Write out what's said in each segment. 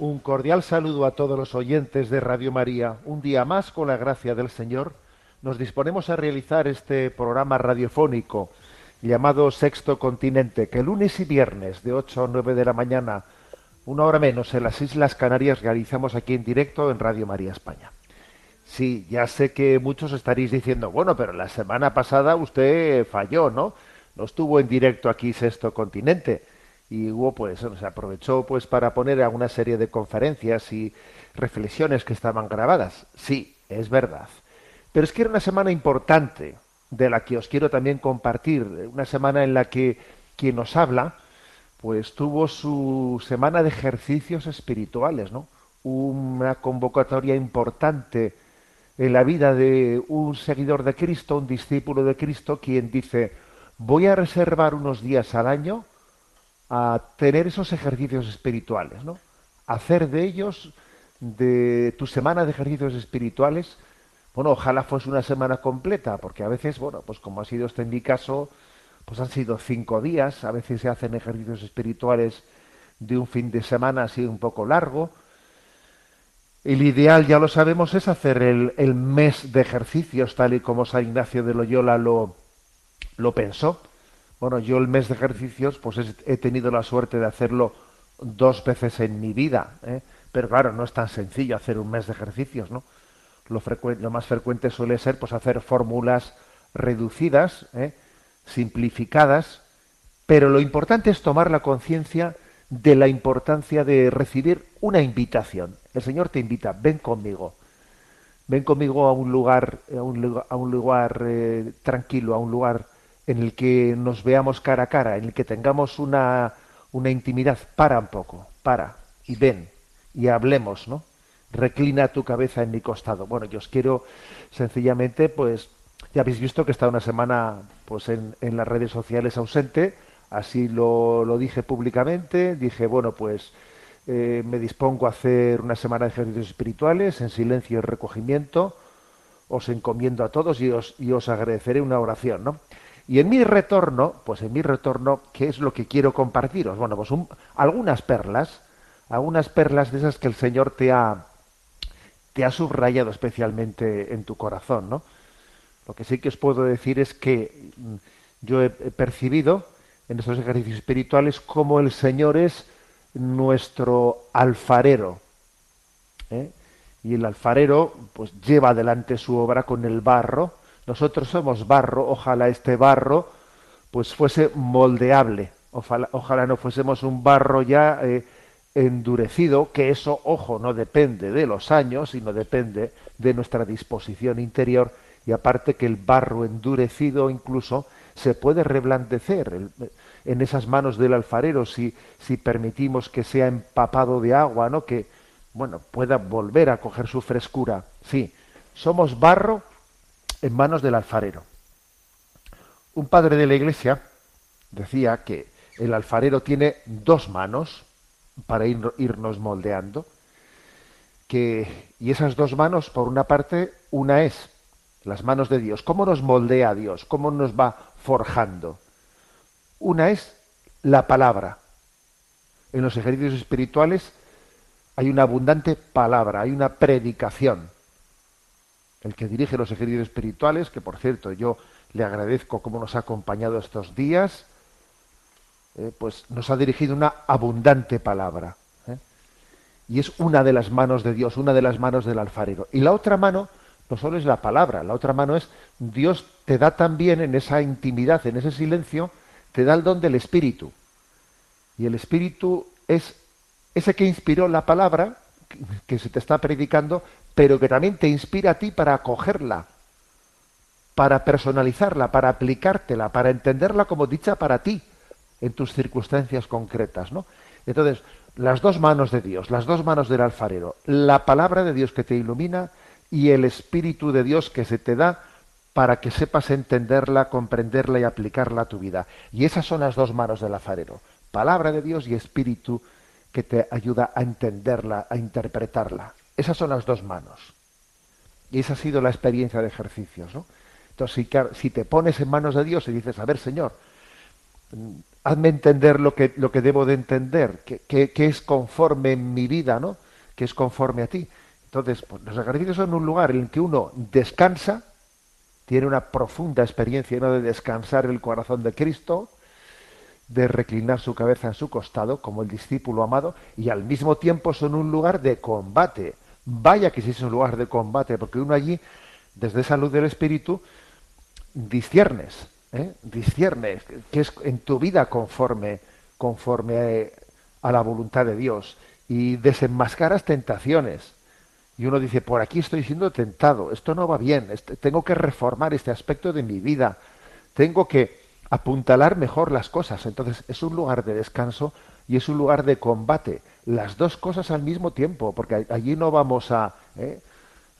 Un cordial saludo a todos los oyentes de Radio María. Un día más, con la gracia del Señor, nos disponemos a realizar este programa radiofónico llamado Sexto Continente, que lunes y viernes de 8 a 9 de la mañana, una hora menos en las Islas Canarias, realizamos aquí en directo en Radio María España. Sí, ya sé que muchos estaréis diciendo, bueno, pero la semana pasada usted falló, ¿no? No estuvo en directo aquí Sexto Continente y hubo pues se aprovechó pues para poner a una serie de conferencias y reflexiones que estaban grabadas. Sí, es verdad. Pero es que era una semana importante de la que os quiero también compartir, una semana en la que quien nos habla pues tuvo su semana de ejercicios espirituales, ¿no? Una convocatoria importante en la vida de un seguidor de Cristo, un discípulo de Cristo, quien dice, voy a reservar unos días al año a tener esos ejercicios espirituales, ¿no? Hacer de ellos, de tu semana de ejercicios espirituales, bueno, ojalá fuese una semana completa, porque a veces, bueno, pues como ha sido este en mi caso, pues han sido cinco días, a veces se hacen ejercicios espirituales de un fin de semana así un poco largo. El ideal, ya lo sabemos, es hacer el, el mes de ejercicios, tal y como San Ignacio de Loyola lo, lo pensó. Bueno, yo el mes de ejercicios, pues es- he tenido la suerte de hacerlo dos veces en mi vida, ¿eh? pero claro, no es tan sencillo hacer un mes de ejercicios, ¿no? Lo, más frecuente suele ser, pues, hacer fórmulas reducidas, ¿eh? simplificadas, pero lo importante es tomar la conciencia de la importancia de recibir una invitación. El Señor te invita, ven conmigo, ven conmigo a un lugar, a un lugar, a un lugar eh, tranquilo, a un lugar en el que nos veamos cara a cara, en el que tengamos una, una intimidad. Para un poco, para y ven y hablemos, ¿no? Reclina tu cabeza en mi costado. Bueno, yo os quiero sencillamente, pues, ya habéis visto que está una semana, pues, en, en las redes sociales ausente. Así lo, lo dije públicamente. Dije, bueno, pues, eh, me dispongo a hacer una semana de ejercicios espirituales en silencio y recogimiento. Os encomiendo a todos y os, y os agradeceré una oración, ¿no? Y en mi retorno, pues en mi retorno, ¿qué es lo que quiero compartiros? Bueno, pues un- algunas perlas, algunas perlas de esas que el Señor te ha, te ha subrayado especialmente en tu corazón, ¿no? Lo que sí que os puedo decir es que mm, yo he, he percibido en estos ejercicios espirituales cómo el Señor es nuestro alfarero. ¿eh? Y el alfarero pues lleva adelante su obra con el barro. Nosotros somos barro, ojalá este barro pues fuese moldeable. Ojalá, no fuésemos un barro ya eh, endurecido, que eso, ojo, no depende de los años, sino depende de nuestra disposición interior. Y aparte que el barro endurecido incluso se puede reblandecer en esas manos del alfarero si, si permitimos que sea empapado de agua, ¿no? Que, bueno, pueda volver a coger su frescura. Sí, somos barro en manos del alfarero. Un padre de la iglesia decía que el alfarero tiene dos manos para ir- irnos moldeando, que, y esas dos manos, por una parte, una es las manos de Dios. ¿Cómo nos moldea Dios? ¿Cómo nos va forjando? Una es la palabra. En los ejercicios espirituales hay una abundante palabra, hay una predicación. El que dirige los ejercicios espirituales, que por cierto yo le agradezco cómo nos ha acompañado estos días, eh, pues nos ha dirigido una abundante palabra. ¿eh? Y es una de las manos de Dios, una de las manos del alfarero. Y la otra mano no solo es la palabra, la otra mano es Dios te da también en esa intimidad, en ese silencio, te da el don del Espíritu. Y el Espíritu es ese que inspiró la palabra que- que se te está predicando, pero que también te inspira a ti para acogerla, para personalizarla, para aplicártela, para entenderla como dicha para ti en tus circunstancias concretas, ¿no? Entonces, las dos manos de Dios, las dos manos del alfarero, la palabra de Dios que te ilumina y el Espíritu de Dios que se te da para que sepas entenderla, comprenderla y aplicarla a tu vida. Y esas son las dos manos del alfarero, palabra de Dios y Espíritu que te ayuda a entenderla, a interpretarla. Esas son las dos manos. Y esa ha sido la experiencia de ejercicios, ¿no? Entonces, si, te pones en manos de Dios y dices, a ver, Señor, mm, hazme entender lo que, debo de entender, que es conforme en mi vida, ¿no? Que es conforme a ti. Entonces, pues, los ejercicios son un lugar en el que uno descansa, tiene una profunda experiencia ¿no? de descansar el corazón de Cristo, de reclinar su cabeza en su costado, como el discípulo amado, y al mismo tiempo son un lugar de combate. Vaya que sí es un lugar de combate, porque uno allí, desde esa luz del Espíritu, disciernes, ¿eh? disciernes que es en tu vida conforme, conforme eh, a la voluntad de Dios, y desenmascaras tentaciones. Y uno dice, por aquí estoy siendo tentado, esto no va bien, este- tengo que reformar este aspecto de mi vida, tengo que apuntalar mejor las cosas. Entonces es un lugar de descanso y es un lugar de combate, las dos cosas al mismo tiempo, porque allí no vamos a, ¿eh?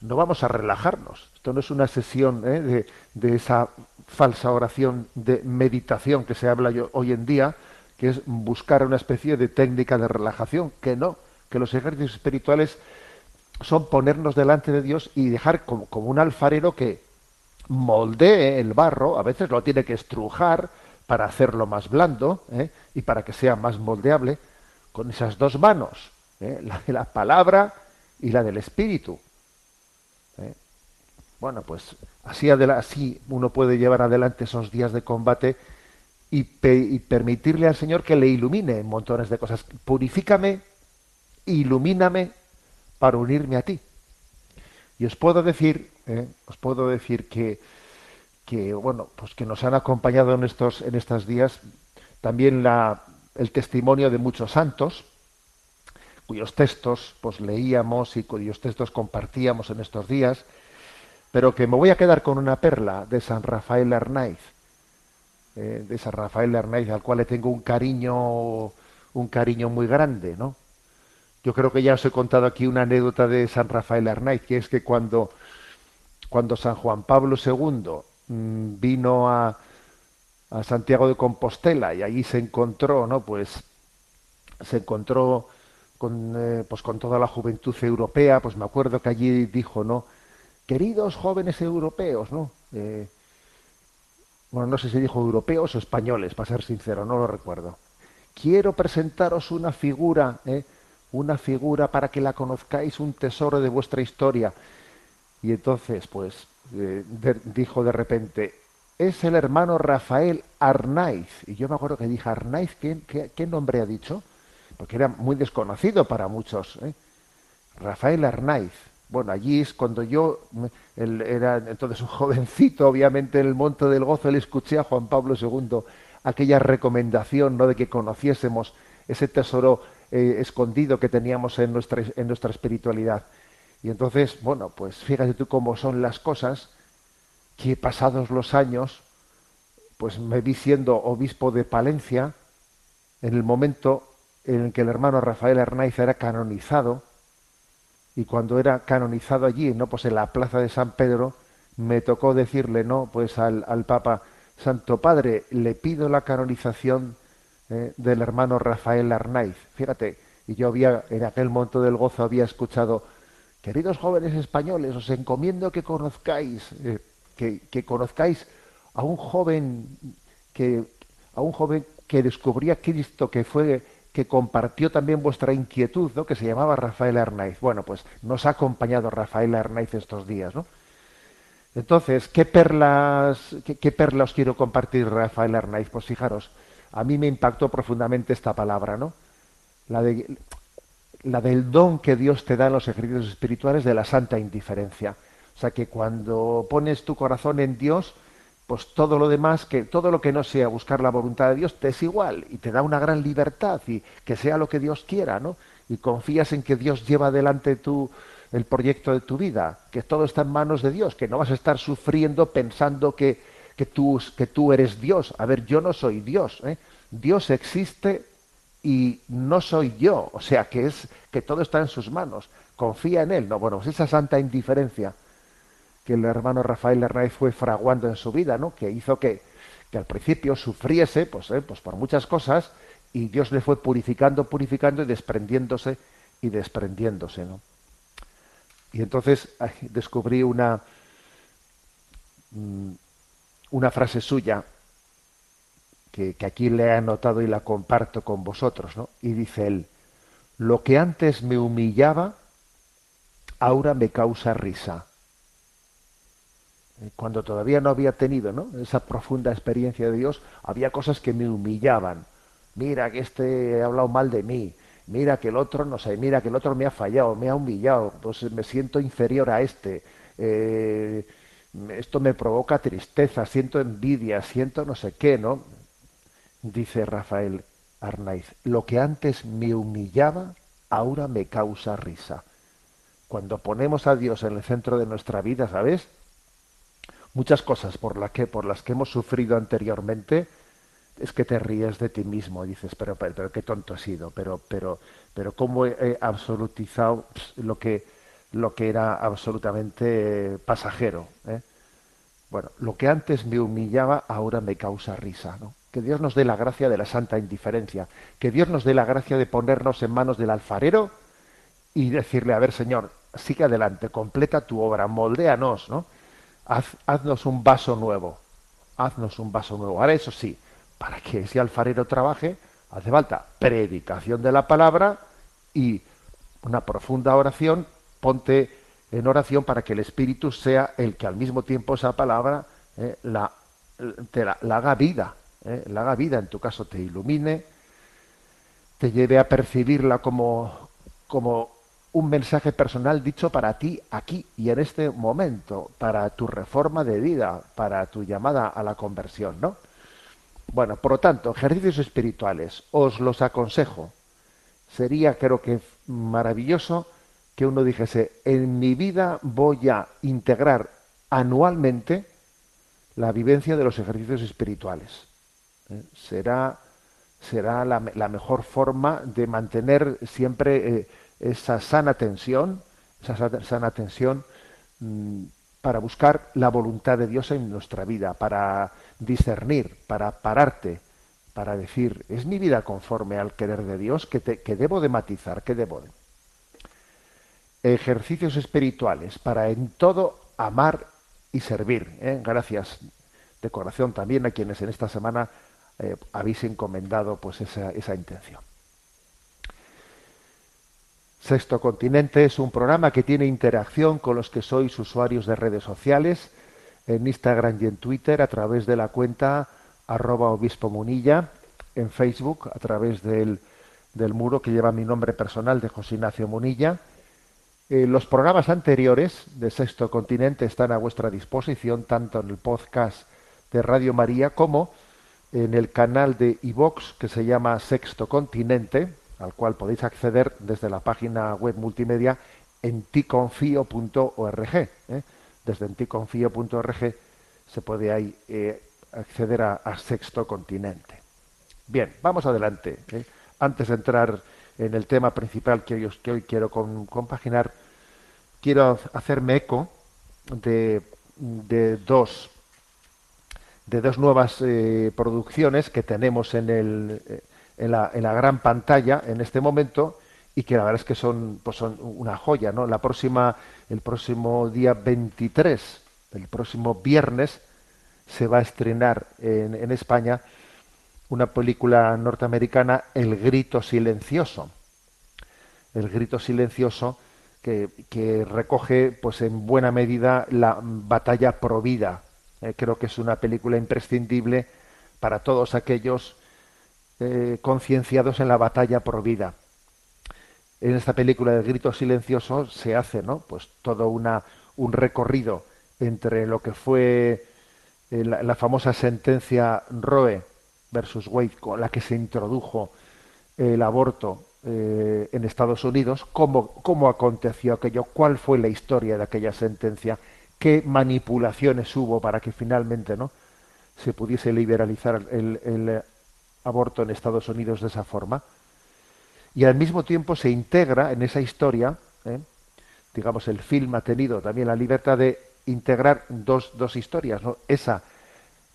no vamos a relajarnos. Esto no es una sesión ¿eh? de, de esa falsa oración de meditación que se habla hoy en día, que es buscar una especie de técnica de relajación, que no, que los ejercicios espirituales son ponernos delante de Dios y dejar como, como un alfarero que moldee el barro, a veces lo tiene que estrujar para hacerlo más blando ¿eh? y para que sea más moldeable, con esas dos manos, ¿eh? la de la palabra y la del espíritu. ¿eh? Bueno, pues así, así uno puede llevar adelante esos días de combate y permitirle al Señor que le ilumine en montones de cosas. Purifícame, ilumíname para unirme a ti. Y os puedo decir, eh, os puedo decir que, que bueno, pues que nos han acompañado en estos, en estos días también la, el testimonio de muchos santos, cuyos textos pues leíamos y cuyos textos compartíamos en estos días, pero que me voy a quedar con una perla de San Rafael Arnaiz, eh, de San Rafael Arnaiz, al cual le tengo un cariño, un cariño muy grande, ¿no? Yo creo que ya os he contado aquí una anécdota de San Rafael Arnaiz, que es que cuando, cuando San Juan Pablo II mm, vino a, a Santiago de Compostela y allí se encontró, ¿no? Pues se encontró con, eh, pues con toda la juventud europea, pues me acuerdo que allí dijo, ¿no? Queridos jóvenes europeos, ¿no? Eh, bueno, no sé si dijo europeos o españoles, para ser sincero, no lo recuerdo. Quiero presentaros una figura, ¿eh? una figura para que la conozcáis, un tesoro de vuestra historia. Y entonces, pues, eh, dijo de repente, es el hermano Rafael Arnaiz. Y yo me acuerdo que dije, Arnaiz, ¿qué, nombre ha dicho? Porque era muy desconocido para muchos. ¿eh? Rafael Arnaiz. Bueno, allí es cuando yo él era entonces un jovencito, obviamente en el Monte del Gozo le escuché a Juan Pablo II aquella recomendación ¿no? de que conociésemos ese tesoro eh, escondido que teníamos en nuestra, en nuestra espiritualidad. Y entonces, bueno, pues fíjate tú cómo son las cosas, que pasados los años, pues me vi siendo obispo de Palencia en el momento en el que el hermano Rafael Arnaiz era canonizado, y cuando era canonizado allí, no, pues en la plaza de San Pedro, me tocó decirle, no, pues al, Papa, Santo Padre, le pido la canonización eh, del hermano Rafael Arnaiz. Fíjate, y yo había, en aquel monto del gozo, había escuchado, queridos jóvenes españoles, os encomiendo que conozcáis, eh, que, conozcáis a un joven que, a un joven que descubría Cristo, que fue que compartió también vuestra inquietud, ¿no? que se llamaba Rafael Arnaiz. Bueno, pues nos ha acompañado Rafael Arnaiz estos días, ¿no? Entonces, ¿qué perlas, qué, qué perla os quiero compartir, Rafael Arnaiz? Pues fijaros, a mí me impactó profundamente esta palabra, ¿no? La, de, la del don que Dios te da en los ejercicios espirituales de la santa indiferencia. Sea que cuando pones tu corazón en Dios, pues todo lo demás, que todo lo que no sea buscar la voluntad de Dios, te es igual y te da una gran libertad y que sea lo que Dios quiera, ¿no? y confías en que Dios lleva adelante tu, el proyecto de tu vida, que todo está en manos de Dios, que no vas a estar sufriendo pensando que, que, tú, que tú eres Dios. A ver, yo no soy Dios. ¿eh? Dios existe y no soy yo. O sea, que, es, que todo está en sus manos. Confía en Él. No, bueno, pues esa santa indiferencia que el hermano Rafael Hernández fue fraguando en su vida, ¿no? que hizo que, que al principio sufriese pues, ¿eh? pues por muchas cosas y Dios le fue purificando, purificando y desprendiéndose y desprendiéndose. ¿no? Y entonces descubrí una, mm, una frase suya que, que, aquí le he anotado y la comparto con vosotros, ¿no? Y dice él, lo que antes me humillaba, ahora me causa risa. Cuando todavía no había tenido esa profunda experiencia de Dios, había cosas que me humillaban. Mira que este ha hablado mal de mí, mira que el otro, no sé, mira que el otro me ha fallado, me ha humillado, pues me siento inferior a este, eh, esto me provoca tristeza, siento envidia, siento no sé qué, ¿no? Dice Rafael Arnaiz, lo que antes me humillaba, ahora me causa risa. Cuando ponemos a Dios en el centro de nuestra vida, ¿sabes? Muchas cosas por, la que, por las que hemos sufrido anteriormente, es que te ríes de ti mismo, dices, pero, pero, pero qué tonto he sido, pero, pero, pero cómo he absolutizado lo que, lo que era absolutamente pasajero. ¿eh? Bueno, lo que antes me humillaba ahora me causa risa, ¿no? Que Dios nos dé la gracia de la santa indiferencia, que Dios nos dé la gracia de ponernos en manos del alfarero y decirle, a ver, Señor, sigue adelante, completa tu obra, moldéanos, ¿no? Haz, haznos un vaso nuevo, haznos un vaso nuevo. Ahora eso sí, para que ese alfarero trabaje, hace falta predicación de la palabra y una profunda oración, ponte en oración para que el Espíritu sea el que al mismo tiempo esa palabra eh, la, la, haga vida, eh, la haga vida, en tu caso te ilumine, te lleve a percibirla como, como un mensaje personal dicho para ti aquí y en este momento, para tu reforma de vida, para tu llamada a la conversión, ¿no? Bueno, por lo tanto, ejercicios espirituales, os los aconsejo. Sería, creo que, maravilloso que uno dijese, en mi vida voy a integrar anualmente la vivencia de los ejercicios espirituales. ¿Eh? Será, será la, mejor forma de mantener siempre eh, esa sana tensión, esa sana tensión mmm, para buscar la voluntad de Dios en nuestra vida, para discernir, para pararte, para decir, ¿es mi vida conforme al querer de Dios? que, te, que debo de matizar? ¿Qué debo de? Ejercicios espirituales para en todo amar y servir. ¿eh? Gracias de corazón también a quienes en esta semana eh, habéis encomendado pues esa, esa intención. Sexto Continente es un programa que tiene interacción con los que sois usuarios de redes sociales en Instagram y en Twitter a través de la cuenta arroba obispo munilla, en Facebook a través del, del, muro que lleva mi nombre personal de José Ignacio Munilla. Eh, los programas anteriores de Sexto Continente están a vuestra disposición tanto en el podcast de Radio María como en el canal de iVox que se llama Sexto Continente, al cual podéis acceder desde la página web multimedia en ticonfio.org. ¿eh? desde enticonfío.org se puede ahí eh, acceder a, Sexto Continente. Bien, vamos adelante. ¿eh? Antes de entrar en el tema principal que hoy, que hoy quiero con, compaginar, quiero hacerme eco de, de dos de dos nuevas eh, producciones que tenemos en, el, en, la, en la gran pantalla en este momento y que la verdad es que son, pues son una joya, ¿no? La próxima, el próximo día 23, el próximo viernes, se va a estrenar en, en España una película norteamericana, El Grito Silencioso. El Grito Silencioso que, que recoge, pues en buena medida, la batalla pro vida. Eh, creo que es una película imprescindible para todos aquellos eh, concienciados en la batalla pro vida en esta película de Grito Silencioso se hace, ¿no? Pues todo una, un recorrido entre lo que fue eh, la, la, famosa sentencia Roe versus Wade, con la que se introdujo el aborto eh, en Estados Unidos, cómo, cómo aconteció aquello, cuál fue la historia de aquella sentencia, qué manipulaciones hubo para que finalmente no se pudiese liberalizar el, el, aborto en Estados Unidos de esa forma. Y al mismo tiempo se integra en esa historia, ¿eh? digamos, el film ha tenido también la libertad de integrar dos, dos historias, ¿no? esa,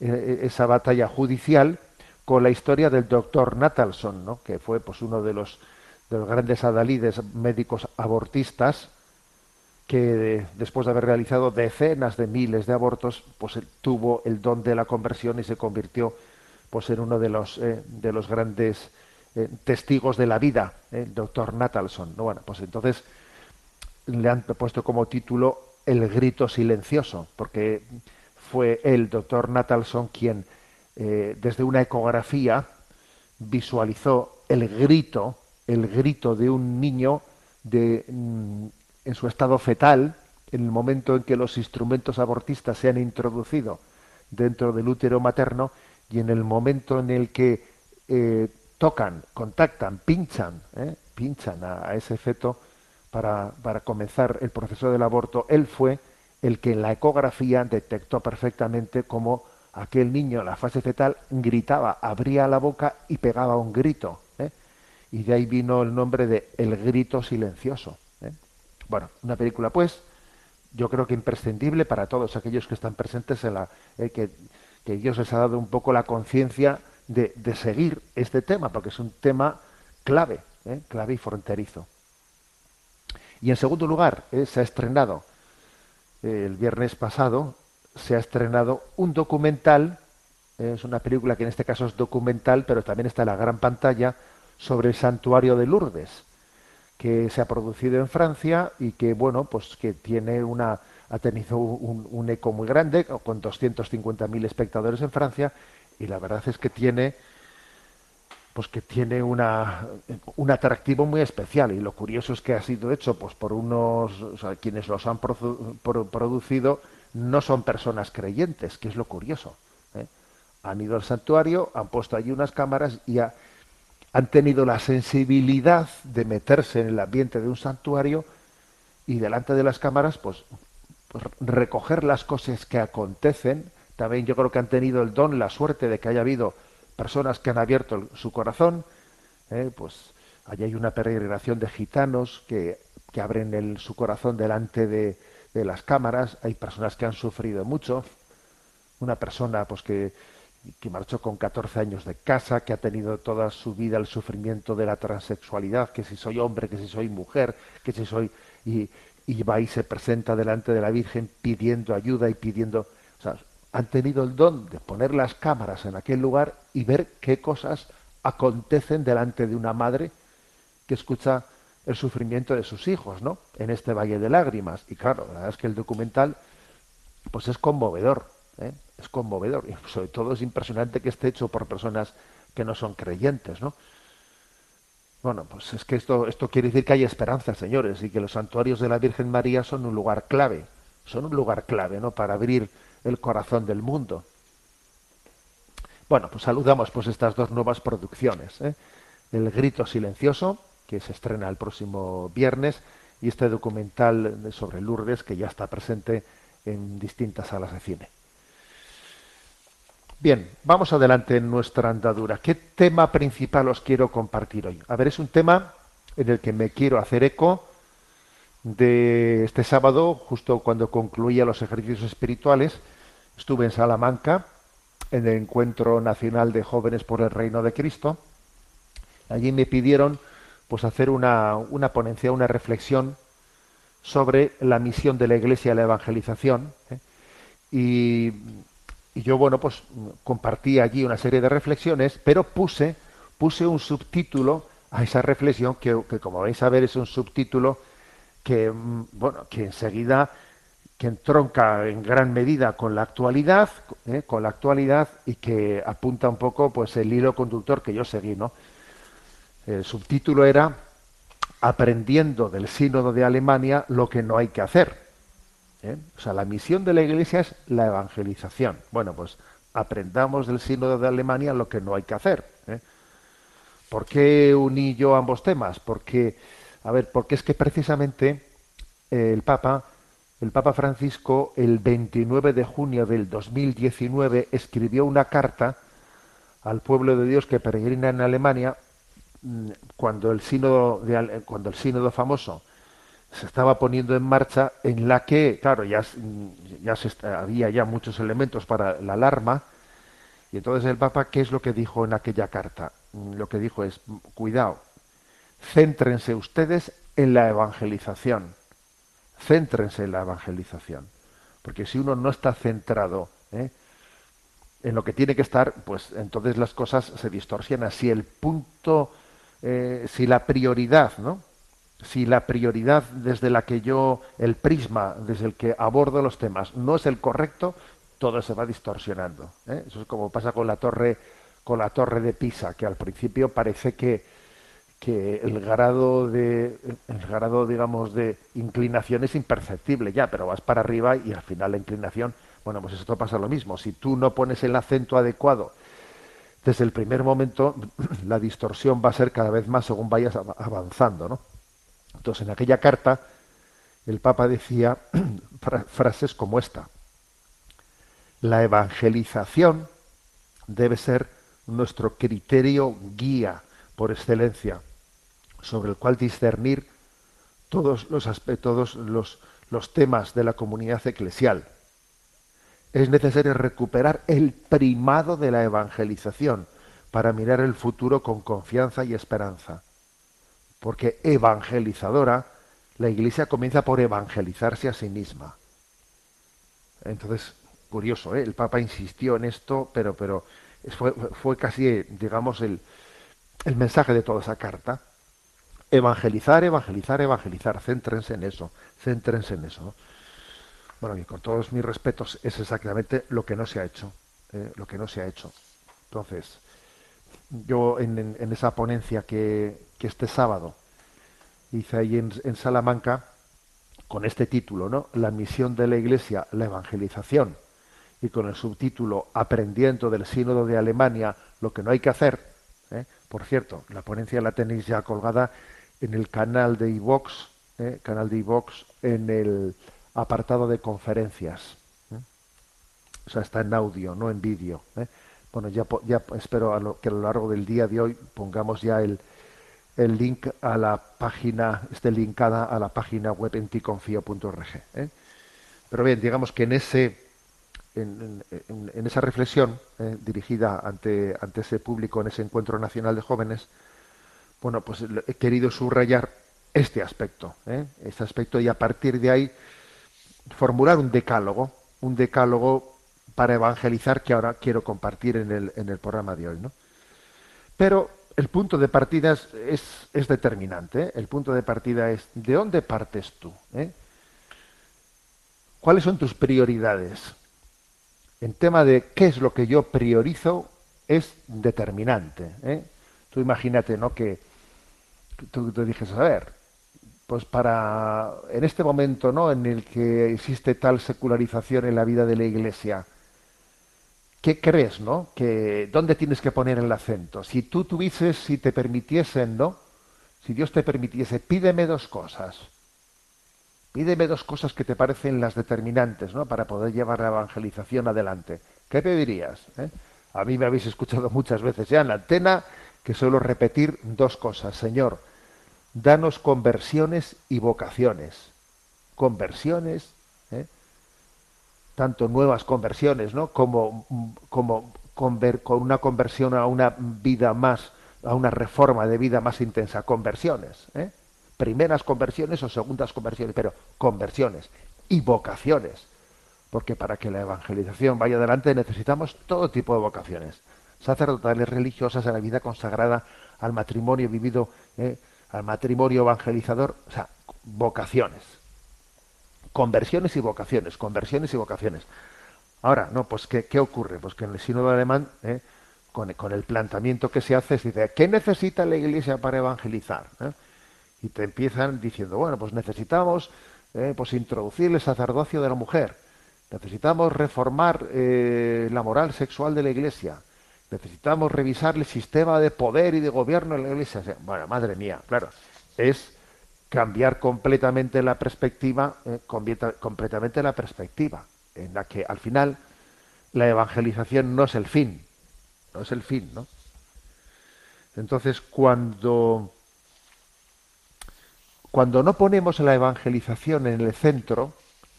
eh, esa batalla judicial con la historia del doctor Natalson, ¿no? que fue pues, uno de los, de los grandes adalides médicos abortistas, que después de haber realizado decenas de miles de abortos, pues tuvo el don de la conversión y se convirtió pues en uno de los eh, de los grandes eh, testigos de la vida, eh, el doctor Natalson. ¿no? Bueno, pues entonces le han puesto como título El grito silencioso, porque fue el doctor Natalson quien desde una ecografía visualizó el grito, el grito de un niño de mm, en su estado fetal, en el momento en que los instrumentos abortistas se han introducido dentro del útero materno y en el momento en el que eh, tocan, contactan, pinchan, eh, pinchan a, ese feto para, para comenzar el proceso del aborto, él fue el que en la ecografía detectó perfectamente cómo aquel niño en la fase fetal gritaba, abría la boca y pegaba un grito. ¿eh? Y de ahí vino el nombre de el grito silencioso. Bueno, una película, pues, yo creo que imprescindible para todos aquellos que están presentes en la. Que, que, Dios les ha dado un poco la conciencia de, de, seguir este tema, porque es un tema clave, eh, clave y fronterizo. Y en segundo lugar, eh, se ha estrenado el viernes pasado, se ha estrenado un documental, es una película que en este caso es documental, pero también está en la gran pantalla, sobre el santuario de Lourdes que se ha producido en Francia y que bueno pues que tiene una ha tenido un, eco muy grande con 250.000 espectadores en Francia y la verdad es que tiene pues que tiene una, un atractivo muy especial y lo curioso es que ha sido hecho pues por unos quienes los han producido no son personas creyentes que es lo curioso ¿eh? han ido al santuario han puesto allí unas cámaras y ha, han tenido la sensibilidad de meterse en el ambiente de un santuario y delante de las cámaras, pues, recoger las cosas que acontecen. También yo creo que han tenido el don, la suerte de que haya habido personas que han abierto su corazón. ¿eh? Pues allí hay una peregrinación de gitanos que, que abren el, su corazón delante de, de las cámaras. Hay personas que han sufrido mucho. Una persona, pues que que marchó con 14 años de casa, que ha tenido toda su vida el sufrimiento de la transexualidad, que si soy hombre, que si soy mujer, que si soy... Y, y va y se presenta delante de la Virgen pidiendo ayuda y pidiendo... O sea, han tenido el don de poner las cámaras en aquel lugar y ver qué cosas acontecen delante de una madre que escucha el sufrimiento de sus hijos, ¿no? En este valle de lágrimas. Y claro, la verdad es que el documental pues es conmovedor. ¿eh? es conmovedor y sobre todo es impresionante que esté hecho por personas que no son creyentes, ¿no? Bueno, pues es que esto, esto quiere decir que hay esperanza, señores, y que los santuarios de la Virgen María son un lugar clave, son un lugar clave, ¿no? Para abrir el corazón del mundo. Bueno, pues saludamos pues estas dos nuevas producciones, ¿eh? El Grito Silencioso, que se estrena el próximo viernes, y este documental sobre Lourdes, que ya está presente en distintas salas de cine. Bien, vamos adelante en nuestra andadura. ¿Qué tema principal os quiero compartir hoy? A ver, es un tema en el que me quiero hacer eco de este sábado, justo cuando concluía los ejercicios espirituales, estuve en Salamanca, en el Encuentro Nacional de Jóvenes por el Reino de Cristo. Allí me pidieron pues hacer una, una ponencia, una reflexión sobre la misión de la Iglesia a la evangelización. ¿eh? Y y yo, bueno, pues compartí allí una serie de reflexiones, pero puse, puse un subtítulo a esa reflexión que, como vais a ver, es un subtítulo que, mm, bueno, que enseguida que entronca en gran medida con la actualidad, eh, con la actualidad y que apunta un poco pues el hilo conductor que yo seguí, ¿no? El subtítulo era Aprendiendo del sínodo de Alemania lo que no hay que hacer. ¿Eh? O sea, la misión de la Iglesia es la evangelización. Bueno, pues aprendamos del sínodo de Alemania lo que no hay que hacer. ¿eh? ¿Por qué uní yo ambos temas? Porque, a ver, porque es que precisamente eh, el Papa, el Papa Francisco, el 29 de junio del 2019 escribió una carta al pueblo de Dios que peregrina en Alemania mm, cuando el sínodo cuando el sínodo famoso se estaba poniendo en marcha en la que claro ya se est- había ya muchos elementos para la alarma y entonces el Papa qué es lo que dijo en aquella carta Mm, lo que dijo es cuidado céntrense ustedes en la evangelización céntrense en la evangelización porque si uno no está centrado ¿eh? en lo que tiene que estar, pues entonces las cosas se distorsionan. Si el punto, eh, si la prioridad, ¿no? Si la prioridad desde la que yo, el prisma desde el que abordo los temas no es el correcto, todo se va distorsionando. ¿eh? Eso es como pasa con la torre, con la torre de Pisa, que al principio parece que, que el grado de, el grado, digamos, de inclinación es imperceptible ya, pero vas para arriba y al final la inclinación bueno, pues esto pasa lo mismo. Si tú no pones el acento adecuado desde el primer momento, la distorsión va a ser cada vez más según vayas av- avanzando, ¿no? Entonces, en aquella carta, el Papa decía fra- frases como esta. La evangelización debe ser nuestro criterio guía por excelencia, sobre el cual discernir todos los aspectos, los, los temas de la comunidad eclesial es necesario recuperar el primado de la evangelización para mirar el futuro con confianza y esperanza. Porque evangelizadora, la Iglesia comienza por evangelizarse a sí misma. Entonces, curioso, ¿eh? el Papa insistió en esto, pero, pero fue, casi, digamos, el, el mensaje de toda esa carta. Evangelizar, evangelizar, evangelizar. Céntrense en eso, céntrense en eso. ¿no? Bueno, y con todos mis respetos, es exactamente lo que no se ha hecho. eh, lo que no se ha hecho. Entonces, yo en, en- esa ponencia que, este sábado hice ahí en, en Salamanca, con este título, ¿no? La misión de la Iglesia, la evangelización, y con el subtítulo Aprendiendo del Sínodo de Alemania lo que no hay que hacer. ¿eh? Por cierto, la ponencia la tenéis ya colgada en el canal de iVox, ¿eh? canal de iVox, en el apartado de conferencias. ¿eh? O sea, está en audio, no en vídeo. Bueno, ya, espero que a lo largo del día de hoy pongamos ya el, link a la página, esté linkada a la página web enticonfio.org. ¿eh? Pero bien, digamos que en ese en, esa reflexión eh, dirigida ante, ante ese público en ese encuentro nacional de jóvenes, bueno, pues he querido subrayar este aspecto, ¿eh? este aspecto y a partir de ahí formular un decálogo, un decálogo para evangelizar que ahora quiero compartir en el, en el programa de hoy, ¿no? Pero el punto de partida es, es, determinante. ¿eh? El punto de partida es ¿de dónde partes tú? eh? ¿Cuáles son tus prioridades? En tema de qué es lo que yo priorizo es determinante. ¿eh? Tú imagínate, ¿no? Que tú te dijes, a ver, pues para en este momento, ¿no? En el que existe tal secularización en la vida de la Iglesia, ¿qué crees, no? Que dónde tienes que poner el acento. Si tú tuvieses, si te permitiesen, ¿no? Si Dios te permitiese, pídeme dos cosas. Pídeme dos cosas que te parecen las determinantes, ¿no? Para poder llevar la evangelización adelante. ¿Qué pedirías? eh? A mí me habéis escuchado muchas veces ya en la antena que suelo repetir dos cosas. Señor, danos conversiones y vocaciones. Conversiones, ¿eh? Tanto nuevas conversiones, ¿no? Como, como conver- con una conversión a una vida más, a una reforma de vida más intensa. Conversiones, ¿eh? Primeras conversiones o segundas conversiones, pero conversiones y vocaciones. Porque para que la evangelización vaya adelante necesitamos todo tipo de vocaciones. Sacerdotales, religiosas, a la vida consagrada, al matrimonio vivido, ¿eh? al matrimonio evangelizador, o sea, vocaciones. Conversiones y vocaciones, conversiones y vocaciones. Ahora, no, pues ¿qué, qué ocurre? Pues que en el sínodo alemán, ¿eh? con, el planteamiento que se hace, se dice, ¿qué necesita la iglesia para evangelizar? ¿Eh? Y te empiezan diciendo, bueno, pues necesitamos eh, pues introducir el sacerdocio de la mujer, necesitamos reformar eh, la moral sexual de la iglesia, necesitamos revisar el sistema de poder y de gobierno en la Iglesia. Bueno, madre mía, claro, es cambiar completamente la perspectiva, eh, completamente la perspectiva, en la que al final la evangelización no es el fin, no es el fin, ¿no? Entonces, cuando cuando no ponemos la evangelización en el centro,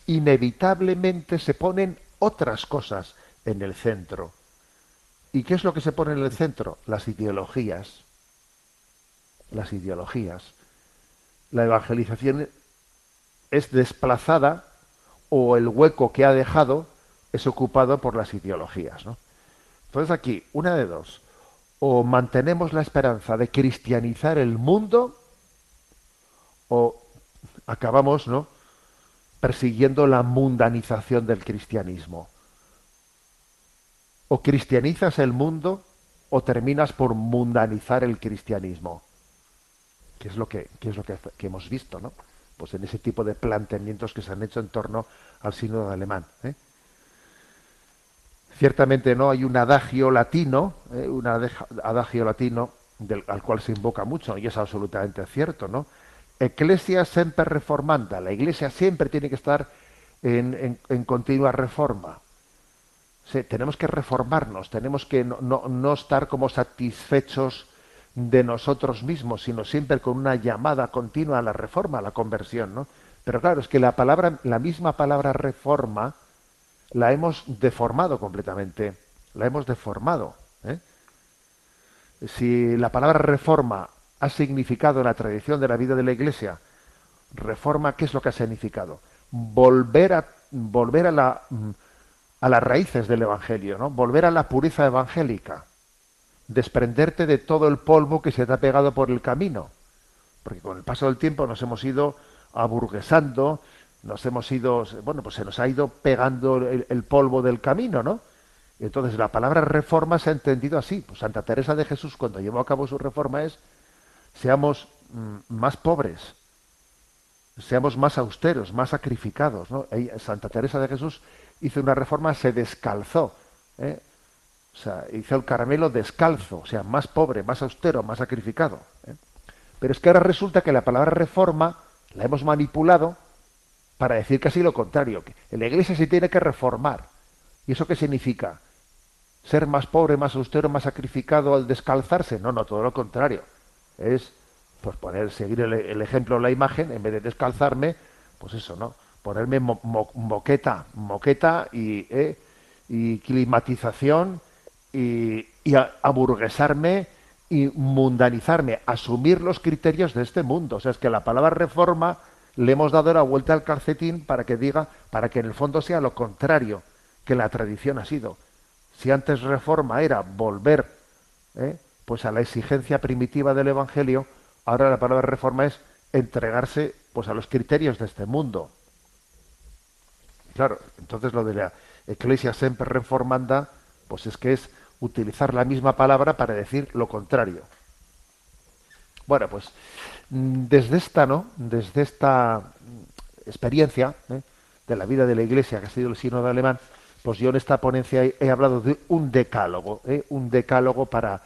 inevitablemente se ponen otras cosas en el centro. ¿Y qué es lo que se pone en el centro? Las ideologías. Las ideologías. La evangelización es desplazada o el hueco que ha dejado es ocupado por las ideologías. ¿no? Entonces aquí, una de dos. O mantenemos la esperanza de cristianizar el mundo o acabamos ¿no? persiguiendo la mundanización del cristianismo. O cristianizas el mundo o terminas por mundanizar el cristianismo. ¿Qué es lo que, qué es lo que, que hemos visto, ¿no? Pues en ese tipo de planteamientos que se han hecho en torno al sínodo alemán. ¿eh? Ciertamente no hay un adagio latino, ¿eh? un adagio latino al cual se invoca mucho, y es absolutamente cierto, ¿no? Ecclesia semper reformanda, la iglesia siempre tiene que estar en, en- continua reforma. Tenemos que reformarnos, tenemos que no, no- no estar como satisfechos de nosotros mismos, sino siempre con una llamada continua a la reforma, a la conversión, ¿no? Pero claro, es que la palabra, la misma palabra reforma, la hemos deformado completamente, la hemos deformado. ¿eh? Si la palabra reforma ha significado en la tradición de la vida de la Iglesia, reforma, ¿qué es lo que ha significado? Volver a, volver a, la, mm, a las raíces del Evangelio, ¿no? volver a la pureza evangélica, desprenderte de todo el polvo que se te ha pegado por el camino, porque con el paso del tiempo nos hemos ido aburguesando, nos hemos ido, bueno, pues se nos ha ido pegando el, polvo del camino, ¿no? Entonces la palabra reforma se ha entendido así. Pues Santa Teresa de Jesús, cuando llevó a cabo su reforma, es seamos mm, más pobres, seamos más austeros, más sacrificados. ¿no? Santa Teresa de Jesús hizo una reforma, se descalzó. ¿eh? O sea, hizo el caramelo descalzo, o sea, más pobre, más austero, más sacrificado. ¿eh? Pero es que ahora resulta que la palabra reforma la hemos manipulado para decir casi lo contrario, que la iglesia se tiene que reformar. ¿Y eso qué significa? ¿Ser más pobre, más austero, más sacrificado al descalzarse? No, no, todo lo contrario. Es pues poner, seguir el, el ejemplo, la imagen, en vez de descalzarme, pues eso, ¿no? Ponerme mo- mo- moqueta, moqueta y, ¿eh? y climatización y, aburguesarme y mundanizarme, asumir los criterios de este mundo. O sea, es que la palabra reforma le hemos dado la vuelta al calcetín para que diga, para que en el fondo sea lo contrario que la tradición ha sido. Si antes reforma era volver ¿eh? pues a la exigencia primitiva del Evangelio, ahora la palabra reforma es entregarse pues a los criterios de este mundo. Claro, entonces lo de la Ecclesia sempre reformanda, pues es que es utilizar la misma palabra para decir lo contrario. Bueno, pues mm, desde esta, ¿no? Desde esta experiencia ¿eh? de la vida de la Iglesia, que ha sido el sínodo alemán, pues yo en esta ponencia he, hablado de un decálogo, ¿eh? un decálogo para,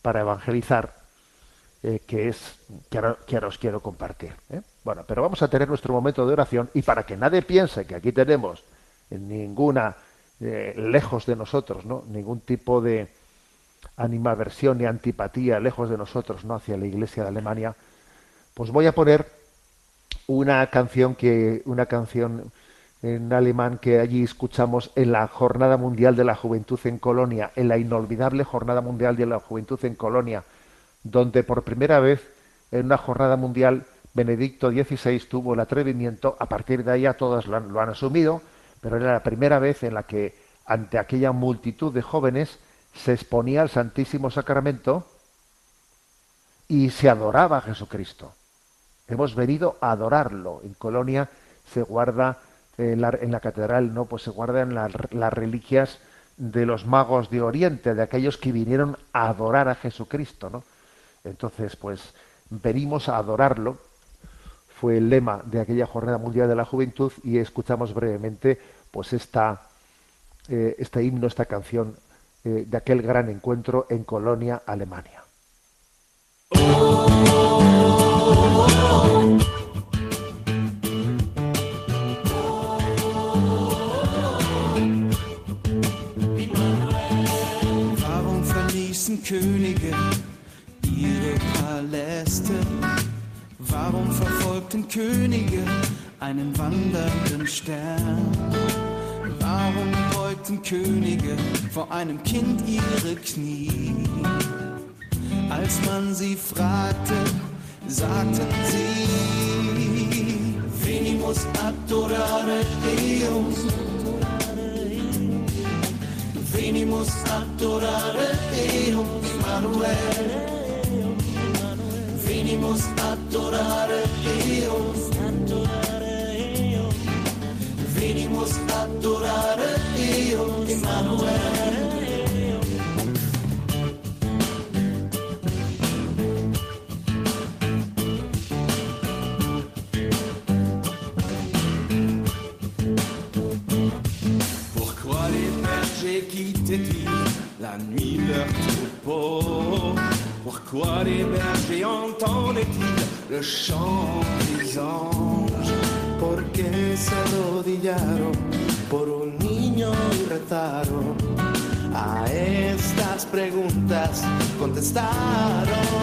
para evangelizar, eh, que es que ahora, que ahora os quiero compartir. Bueno, pero vamos a tener nuestro momento de oración y para que nadie piense que aquí tenemos ninguna eh, lejos de nosotros, ¿no? Ningún tipo de animaversión ni antipatía lejos de nosotros, ¿no? Hacia la Iglesia de Alemania, pues voy a poner una canción que una canción en alemán que allí escuchamos en la Jornada Mundial de la Juventud en Colonia, en la inolvidable Jornada Mundial de la Juventud en Colonia, donde por primera vez en una jornada mundial Benedicto XVI tuvo el atrevimiento, a partir de ahí ya todos lo han, lo han asumido, pero era la primera vez en la que ante aquella multitud de jóvenes se exponía al Santísimo Sacramento y se adoraba a Jesucristo. Hemos venido a adorarlo. En Colonia se guarda en la, catedral, ¿no? Pues se guardan la- las reliquias de los magos de Oriente, de aquellos que vinieron a adorar a Jesucristo, ¿no? Entonces, pues venimos a adorarlo. Fue el lema de aquella Jornada Mundial de la Juventud y escuchamos brevemente, pues esta, eh, este himno, esta canción eh, de aquel gran encuentro en Colonia, Alemania. Könige ihre Paläste? Warum verfolgten Könige einen wandernden Stern? Warum beugten Könige vor einem Kind ihre Knie? Als man sie fragte, sagten sie, Venimus adorare Deus. Venimus adorare Deum Immanuel Venimus adorare Pourquoi les bergers quittaient-ils la nuit leur troupeau? Pourquoi les bergers entendaient-ils le chant des anges? Porque se arrodillaron por un niño y rezaron A estas preguntas contestaron.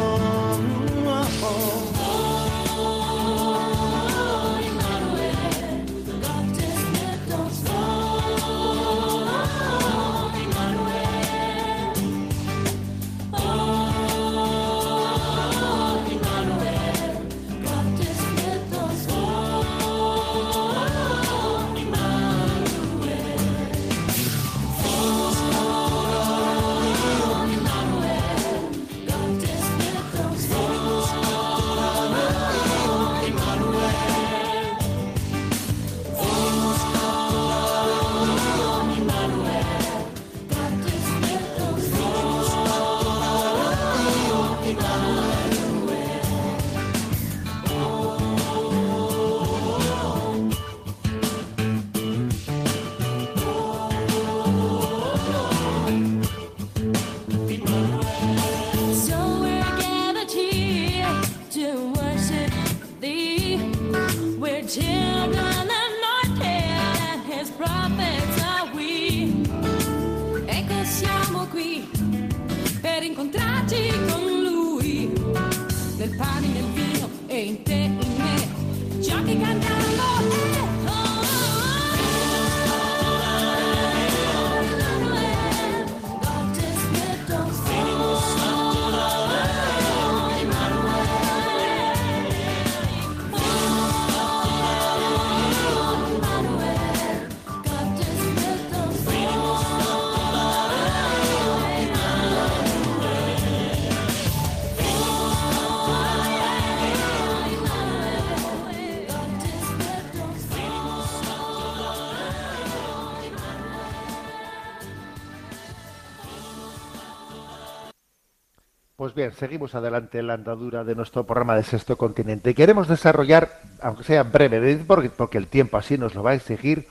Pues bien, seguimos adelante en la andadura de nuestro programa de Sexto Continente. Queremos desarrollar, aunque sea breve, porque, porque el tiempo así nos lo va a exigir,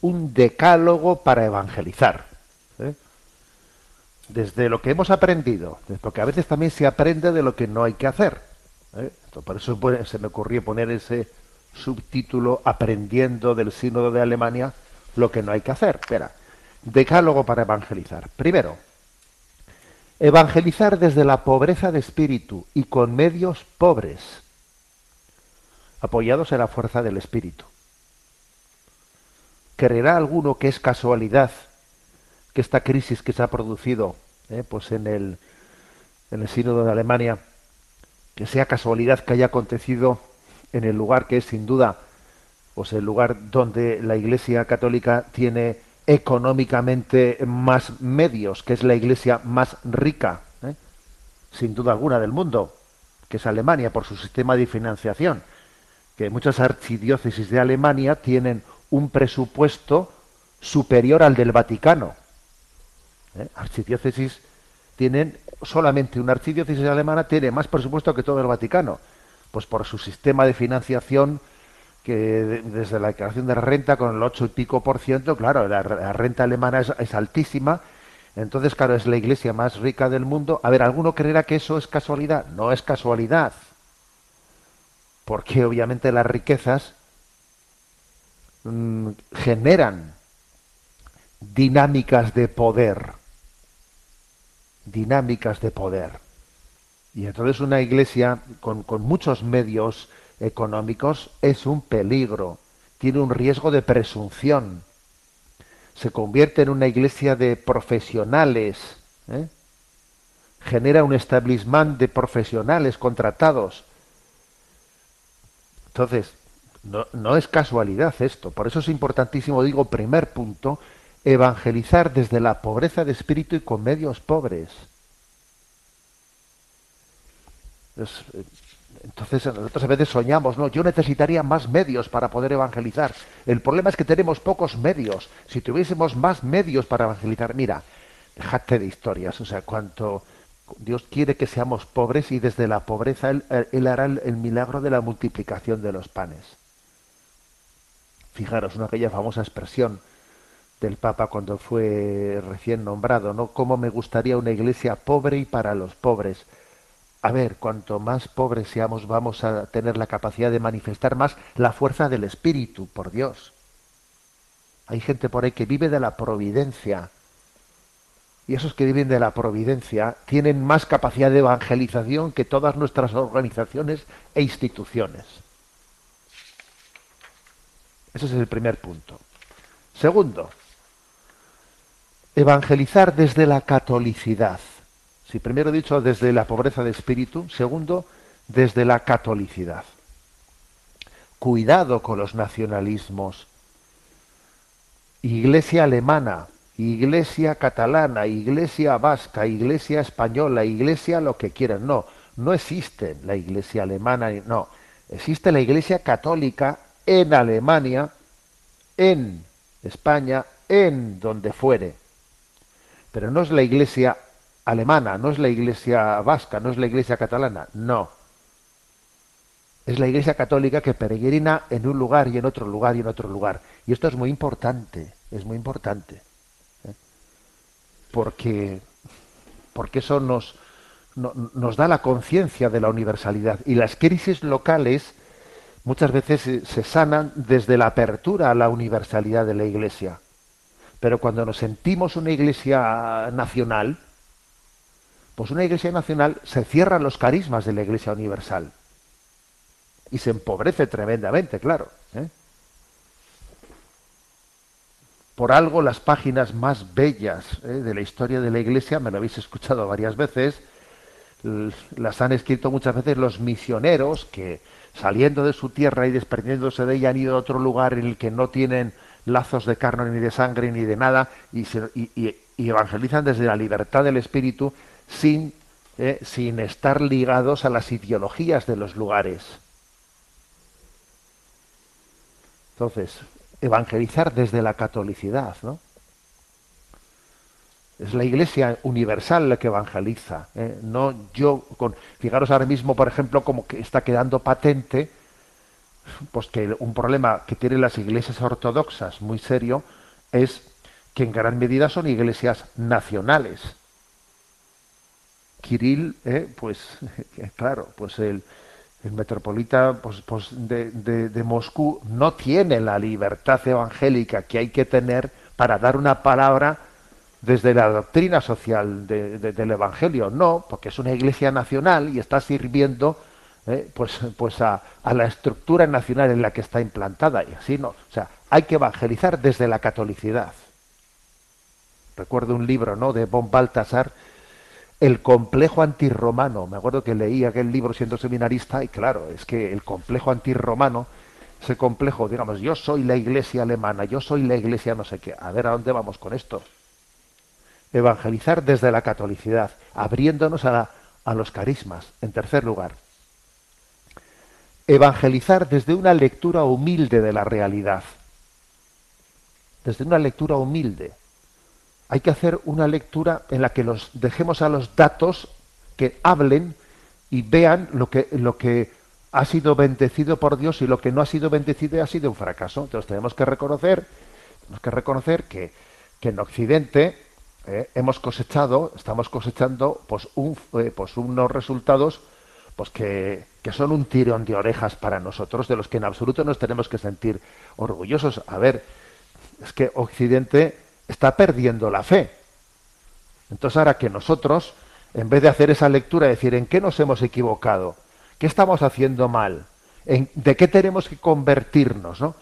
un decálogo para evangelizar. ¿eh? Desde lo que hemos aprendido, porque a veces también se aprende de lo que no hay que hacer. ¿eh? Por eso se me ocurrió poner ese subtítulo Aprendiendo del Sínodo de Alemania lo que no hay que hacer. Espera, decálogo para evangelizar. Primero, Evangelizar desde la pobreza de espíritu y con medios pobres, apoyados en la fuerza del espíritu. ¿Creerá alguno que es casualidad que esta crisis que se ha producido eh, pues en el, en el sínodo de Alemania, que sea casualidad que haya acontecido en el lugar que es sin duda pues el lugar donde la Iglesia Católica tiene económicamente más medios, que es la iglesia más rica, ¿eh? sin duda alguna, del mundo, que es Alemania, por su sistema de financiación, que muchas archidiócesis de Alemania tienen un presupuesto superior al del Vaticano. ¿eh? Archidiócesis tienen, solamente una archidiócesis alemana tiene más presupuesto que todo el Vaticano, pues por su sistema de financiación que de- desde la declaración de renta con el 8 y pico por ciento, claro, la, renta alemana es, es altísima Entonces, claro, es la iglesia más rica del mundo. A ver, ¿alguno creerá que eso es casualidad? No es casualidad. Porque obviamente las riquezas mm, generan dinámicas de poder. Dinámicas de poder. Y entonces una iglesia con, con muchos medios económicos es un peligro, tiene un riesgo de presunción. Se convierte en una iglesia de profesionales. ¿eh? Genera un establishment de profesionales contratados. Entonces, no, no es casualidad esto. Por eso es importantísimo, digo, primer punto, evangelizar desde la pobreza de espíritu y con medios pobres. Es, eh, entonces nosotros a veces soñamos, no, yo necesitaría más medios para poder evangelizar. El problema es que tenemos pocos medios. Si tuviésemos más medios para evangelizar, mira, dejate de historias, o sea, cuanto Dios quiere que seamos pobres y desde la pobreza Él, él hará el, milagro de la multiplicación de los panes. Fijaros, ¿no? aquella famosa expresión del Papa cuando fue recién nombrado, ¿no? Cómo me gustaría una iglesia pobre y para los pobres a ver, cuanto más pobres seamos, vamos a tener la capacidad de manifestar más la fuerza del Espíritu, por Dios. Hay gente por ahí que vive de la providencia. Y esos que viven de la providencia tienen más capacidad de evangelización que todas nuestras organizaciones e instituciones. Ese es el primer punto. Segundo, evangelizar desde la catolicidad. Si primero he dicho desde la pobreza de espíritu, segundo, desde la catolicidad. Cuidado con los nacionalismos. Iglesia alemana, iglesia catalana, iglesia vasca, iglesia española, iglesia lo que quieran. No, no existe la iglesia alemana, no. Existe la iglesia católica en Alemania, en España, en donde fuere. Pero no es la iglesia alemana, no es la iglesia vasca, no es la iglesia catalana, no. Es la iglesia católica que peregrina en un lugar y en otro lugar y en otro lugar. Y esto es muy importante, es muy importante. ¿eh? Porque, porque eso nos, no- nos da la conciencia de la universalidad. Y las crisis locales muchas veces se sanan desde la apertura a la universalidad de la iglesia. Pero cuando nos sentimos una iglesia nacional, pues una iglesia nacional se cierran los carismas de la iglesia universal. Y se empobrece tremendamente, claro. ¿eh? Por algo las páginas más bellas ¿eh? de la historia de la iglesia, me lo habéis escuchado varias veces, las han escrito muchas veces los misioneros que saliendo de su tierra y desprendiéndose de ella han ido a otro lugar en el que no tienen lazos de carne ni de sangre ni de nada y evangelizan desde la libertad del espíritu sin, eh, sin estar ligados a las ideologías de los lugares. Entonces, evangelizar desde la catolicidad, ¿no? Es la Iglesia universal la que evangeliza, ¿eh? no yo con. Fijaros ahora mismo, por ejemplo, como que está quedando patente, pues que un problema que tienen las iglesias ortodoxas muy serio es que en gran medida son iglesias nacionales. Kirill, eh, pues claro, pues el, metropolita pues, pues de, Moscú no tiene la libertad evangélica que hay que tener para dar una palabra desde la doctrina social de- de- del Evangelio. No, porque es una iglesia nacional y está sirviendo eh, pues, pues a, a la estructura nacional en la que está implantada. Y así no. O sea, hay que evangelizar desde la catolicidad. Recuerdo un libro ¿no? de von Baltasar, El complejo antirromano. Me acuerdo que leí aquel libro siendo seminarista y claro, es que el complejo antirromano, ese complejo, digamos, yo soy la iglesia alemana, yo soy la iglesia no sé qué. A ver a dónde vamos con esto. Evangelizar desde la catolicidad, abriéndonos a, la- a los carismas. En tercer lugar, evangelizar desde una lectura humilde de la realidad. Desde una lectura humilde. Hay que hacer una lectura en la que los dejemos a los datos que hablen y vean lo que, lo que ha sido bendecido por Dios y lo que no ha sido bendecido ha sido un fracaso. Entonces tenemos que reconocer, tenemos que reconocer que, que en Occidente eh, hemos cosechado, estamos cosechando pues, eh, pues unos resultados pues que, que son un tirón de orejas para nosotros, de los que en absoluto nos tenemos que sentir orgullosos. A ver, es que Occidente está perdiendo la fe. Entonces ahora que nosotros, en vez de hacer esa lectura, decir en qué nos hemos equivocado, qué estamos haciendo mal, en, de qué tenemos que convertirnos, ¿no?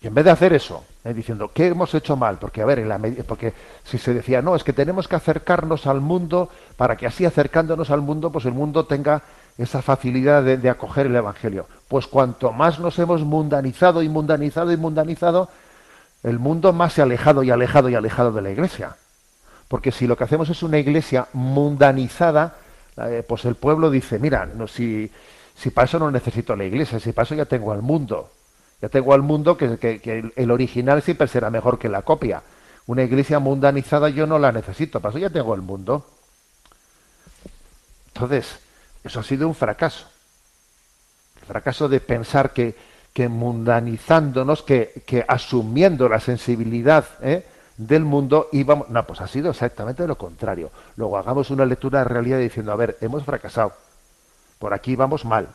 Y en vez de hacer eso, eh, diciendo, ¿qué hemos hecho mal? Porque, a ver, en la porque si se decía, no, es que tenemos que acercarnos al mundo para que así acercándonos al mundo, pues el mundo tenga esa facilidad de, de acoger el Evangelio. Pues cuanto más nos hemos mundanizado y mundanizado y mundanizado, el mundo más se alejado y alejado y alejado de la iglesia. Porque si lo que hacemos es una iglesia mundanizada, eh, pues el pueblo dice, mira, no, si, si no necesito la iglesia, si para eso ya tengo al mundo. Ya tengo al mundo que, el original siempre será mejor que la copia. Una iglesia mundanizada yo no la necesito, para eso ya tengo el mundo. Entonces, eso ha sido un fracaso. El fracaso de pensar que, que mundanizándonos, que, que asumiendo la sensibilidad ¿eh? del mundo íbamos. No, pues ha sido exactamente lo contrario. Luego hagamos una lectura de realidad diciendo, a ver, hemos fracasado. Por aquí vamos mal.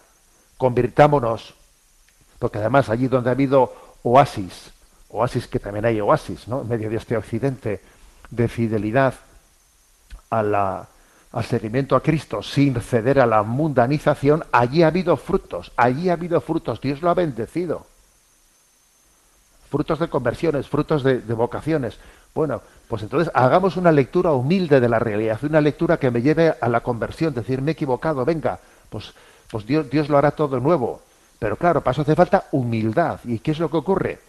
Convirtámonos. Porque además allí donde ha habido oasis, oasis que también hay oasis, ¿no? En medio de este occidente de fidelidad a la, al seguimiento a Cristo sin ceder a la mundanización, allí ha habido frutos, allí ha habido frutos, Dios lo ha bendecido. Frutos de conversiones, frutos de, vocaciones. Bueno, pues entonces hagamos una lectura humilde de la realidad, una lectura que me lleve a la conversión, decir, me he equivocado, venga, pues, pues Dios, Dios lo hará todo nuevo. Pero claro, para eso hace falta humildad. ¿Y qué es lo que ocurre?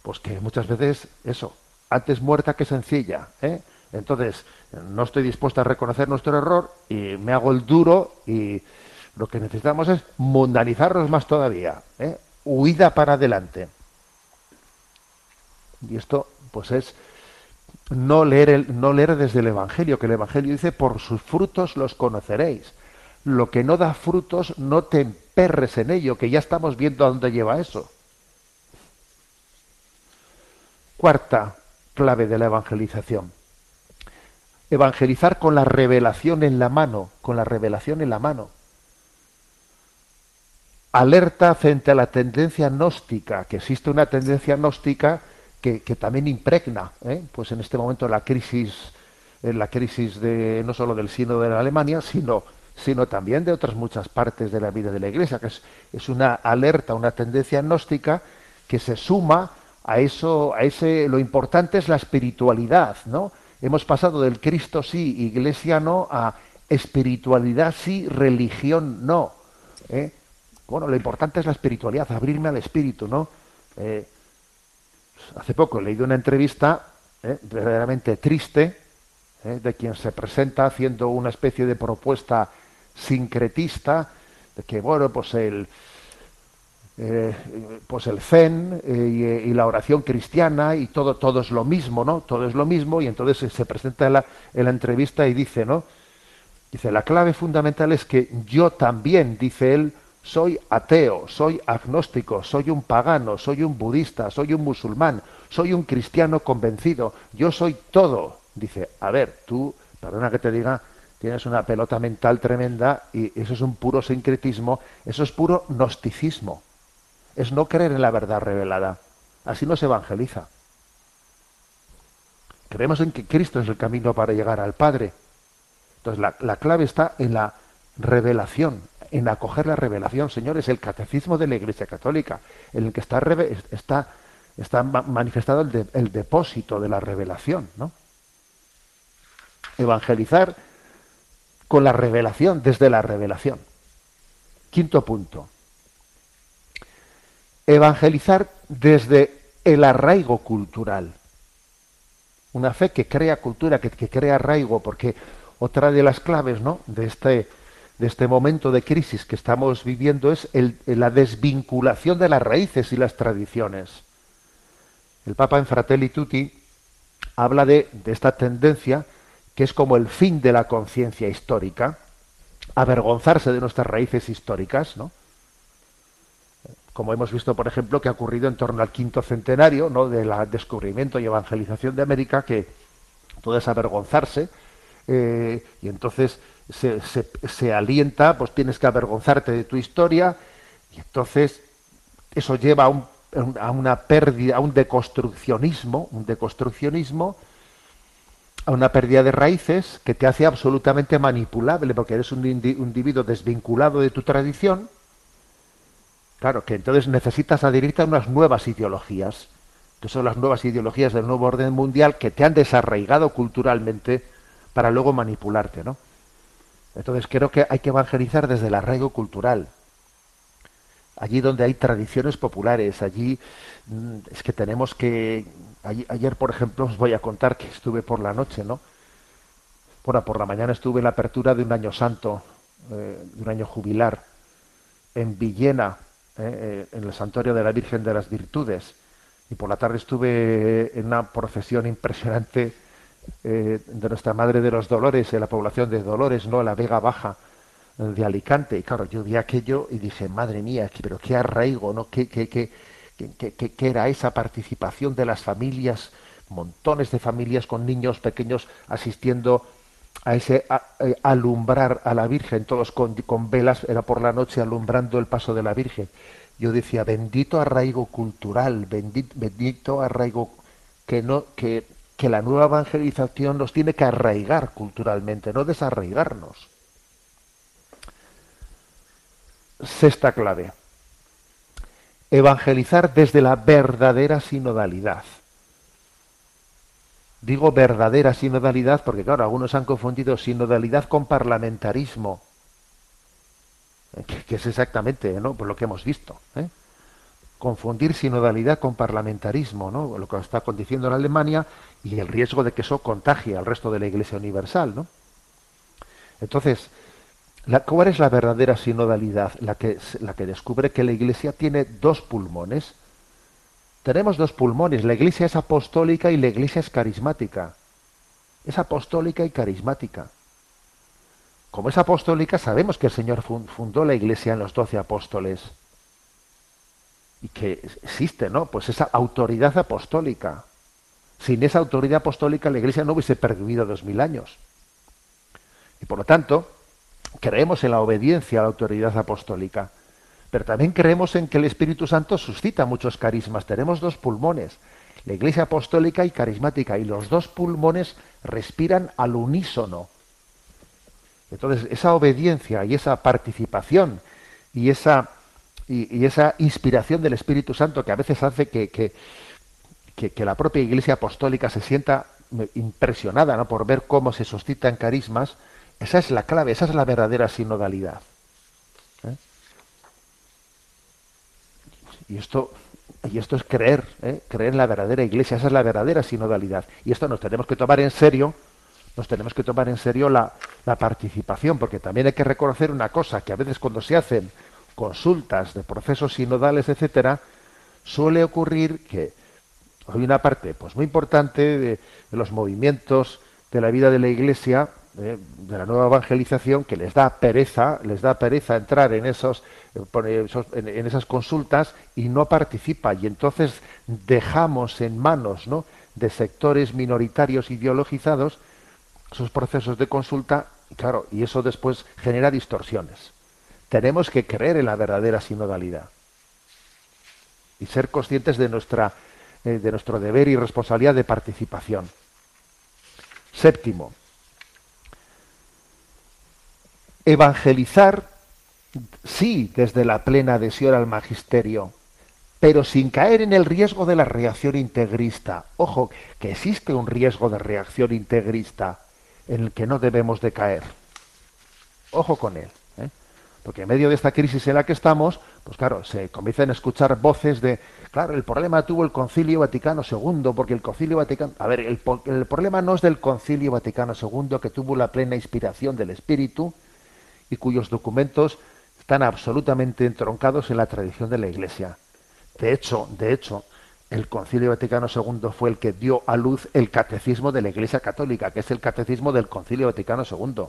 Pues que muchas veces eso, antes muerta que sencilla. ¿eh? Entonces, no estoy dispuesto a reconocer nuestro error y me hago el duro y lo que necesitamos es mundanizarnos más todavía. ¿eh? Huida para adelante. Y esto, pues es no leer, no leer desde el Evangelio, que el Evangelio dice, por sus frutos los conoceréis. Lo que no da frutos, no te emperres en ello, que ya estamos viendo a dónde lleva eso. Cuarta clave de la evangelización. Evangelizar con la revelación en la mano, con la revelación en la mano. Alerta frente a la tendencia gnóstica, que existe una tendencia gnóstica que, que también impregna, ¿eh? pues en este momento la crisis, en la crisis de no solo del sínodo de la Alemania, sino, sino también de otras muchas partes de la vida de la Iglesia, que es, es una alerta, una tendencia gnóstica que se suma a eso, a ese, lo importante es la espiritualidad, ¿no? Hemos pasado del Cristo sí, iglesia no, a espiritualidad sí, religión no. ¿eh? Bueno, lo importante es la espiritualidad, abrirme al espíritu, ¿no? Eh, hace poco he leído una entrevista ¿eh? verdaderamente triste de quien se presenta haciendo una especie de propuesta sincretista de que, bueno, pues el, eh, pues el zen eh, y, y la oración cristiana y todo todo es lo mismo no todo es lo mismo y entonces se, se presenta en la, en la entrevista y dice no dice la clave fundamental es que yo también dice él soy ateo soy agnóstico soy un pagano soy un budista soy un musulmán soy un cristiano convencido yo soy todo dice a ver tú perdona que te diga tienes una pelota mental tremenda y eso es un puro sincretismo eso es puro gnosticismo es no creer en la verdad revelada. Así no se evangeliza. Creemos en que Cristo es el camino para llegar al Padre. Entonces la, la clave está en la revelación, en acoger la revelación. Señores, el catecismo de la Iglesia Católica, en el que está, manifestado el, el depósito de la revelación. ¿no? Evangelizar con la revelación, desde la revelación. Quinto punto evangelizar desde el arraigo cultural. Una fe que crea cultura, que, que crea arraigo, porque otra de las claves ¿no? de, este, de este momento de crisis que estamos viviendo es el- la desvinculación de las raíces y las tradiciones. El Papa en Fratelli Tutti habla de, de esta tendencia que es como el fin de la conciencia histórica, avergonzarse de nuestras raíces históricas, ¿no? Como hemos visto, por ejemplo, que ha ocurrido en torno al quinto centenario ¿no? del descubrimiento y evangelización de América, que todo avergonzarse, eh, y entonces se, se- se alienta, pues tienes que avergonzarte de tu historia, y entonces eso lleva a, un- a una pérdida, a un deconstruccionismo, un deconstruccionismo, a una pérdida de raíces que te hace absolutamente manipulable, porque eres un individuo desvinculado de tu tradición, claro, que entonces necesitas adherirte a unas nuevas ideologías, que son las nuevas ideologías del nuevo orden mundial que te han desarraigado culturalmente para luego manipularte, ¿no? Entonces creo que hay que evangelizar desde el arraigo cultural. Allí donde hay tradiciones populares, allí mm, es que tenemos que... ayer- por ejemplo, os voy a contar que estuve por la noche, ¿no? Bueno, por la mañana estuve en la apertura de un año santo, eh, de un año jubilar, en Villena, eh, eh, en el santuario de la Virgen de las Virtudes. Y por la tarde estuve en una procesión impresionante eh, de nuestra Madre de los Dolores, en la población de Dolores, ¿no? En la Vega Baja de Alicante. Y claro, yo vi aquello y dije, madre mía, pero qué arraigo, ¿no? ¿Qué, qué, qué, qué- qué- qué- qué era esa participación de las familias, montones de familias con niños pequeños asistiendo a ese eh, alumbrar a la Virgen, todos con, con velas, era por la noche alumbrando el paso de la Virgen. Yo decía, bendito arraigo cultural, bendito, bendito arraigo que no que, que la nueva evangelización nos tiene que arraigar culturalmente, no desarraigarnos. Sexta clave. Evangelizar desde la verdadera sinodalidad. Digo verdadera sinodalidad porque, claro, algunos han confundido sinodalidad con parlamentarismo, eh, que, es exactamente ¿no? Lo que hemos visto. ¿eh? Confundir sinodalidad con parlamentarismo, ¿no? lo que está diciendo en Alemania y el riesgo de que eso contagie al resto de la Iglesia Universal. ¿no? Entonces, la, ¿cuál es la verdadera sinodalidad? La que, la que descubre que la Iglesia tiene dos pulmones. Tenemos dos pulmones. La Iglesia es apostólica y la Iglesia es carismática. Es apostólica y carismática. Como es apostólica, sabemos que el Señor fun- fundó la Iglesia en los doce apóstoles. Y que existe, ¿no? Pues esa autoridad apostólica. Sin esa autoridad apostólica, la Iglesia no hubiese pervivido dos mil años. Y por lo tanto, creemos en la obediencia a la autoridad apostólica, pero también creemos en que el Espíritu Santo suscita muchos carismas. Tenemos dos pulmones, la Iglesia apostólica y carismática, y los dos pulmones respiran al unísono. Entonces, esa obediencia y esa participación y esa, y, esa inspiración del Espíritu Santo que a veces hace que, que, que- que la propia Iglesia apostólica se sienta impresionada ¿no? por ver cómo se suscitan carismas, esa es la clave, esa es la verdadera sinodalidad. Y esto, y esto es creer, ¿eh? creer en la verdadera iglesia, esa es la verdadera sinodalidad. Y esto nos tenemos que tomar en serio, nos tenemos que tomar en serio la, la participación, porque también hay que reconocer una cosa, que a veces cuando se hacen consultas de procesos sinodales, etcétera, suele ocurrir que hay una parte pues muy importante de, de los movimientos de la vida de la iglesia de la nueva evangelización que les da pereza les da pereza entrar en esos, en, esas consultas y no participa y entonces dejamos en manos ¿no? de sectores minoritarios ideologizados esos procesos de consulta y claro y eso después genera distorsiones tenemos que creer en la verdadera sinodalidad y ser conscientes de nuestra eh, de nuestro deber y responsabilidad de participación. Séptimo, evangelizar sí desde la plena adhesión al magisterio, pero sin caer en el riesgo de la reacción integrista. Ojo, que existe un riesgo de reacción integrista en el que no debemos de caer. Ojo con él. ¿eh? Porque en medio de esta crisis en la que estamos, pues claro, se comienzan a escuchar voces de, claro, el problema tuvo el Concilio Vaticano II, porque el Concilio Vaticano... A ver, el, el problema no es del Concilio Vaticano II, que tuvo la plena inspiración del Espíritu y cuyos documentos están absolutamente entroncados en la tradición de la Iglesia. De hecho, de hecho, el Concilio Vaticano II fue el que dio a luz el catecismo de la Iglesia Católica, que es el catecismo del Concilio Vaticano II.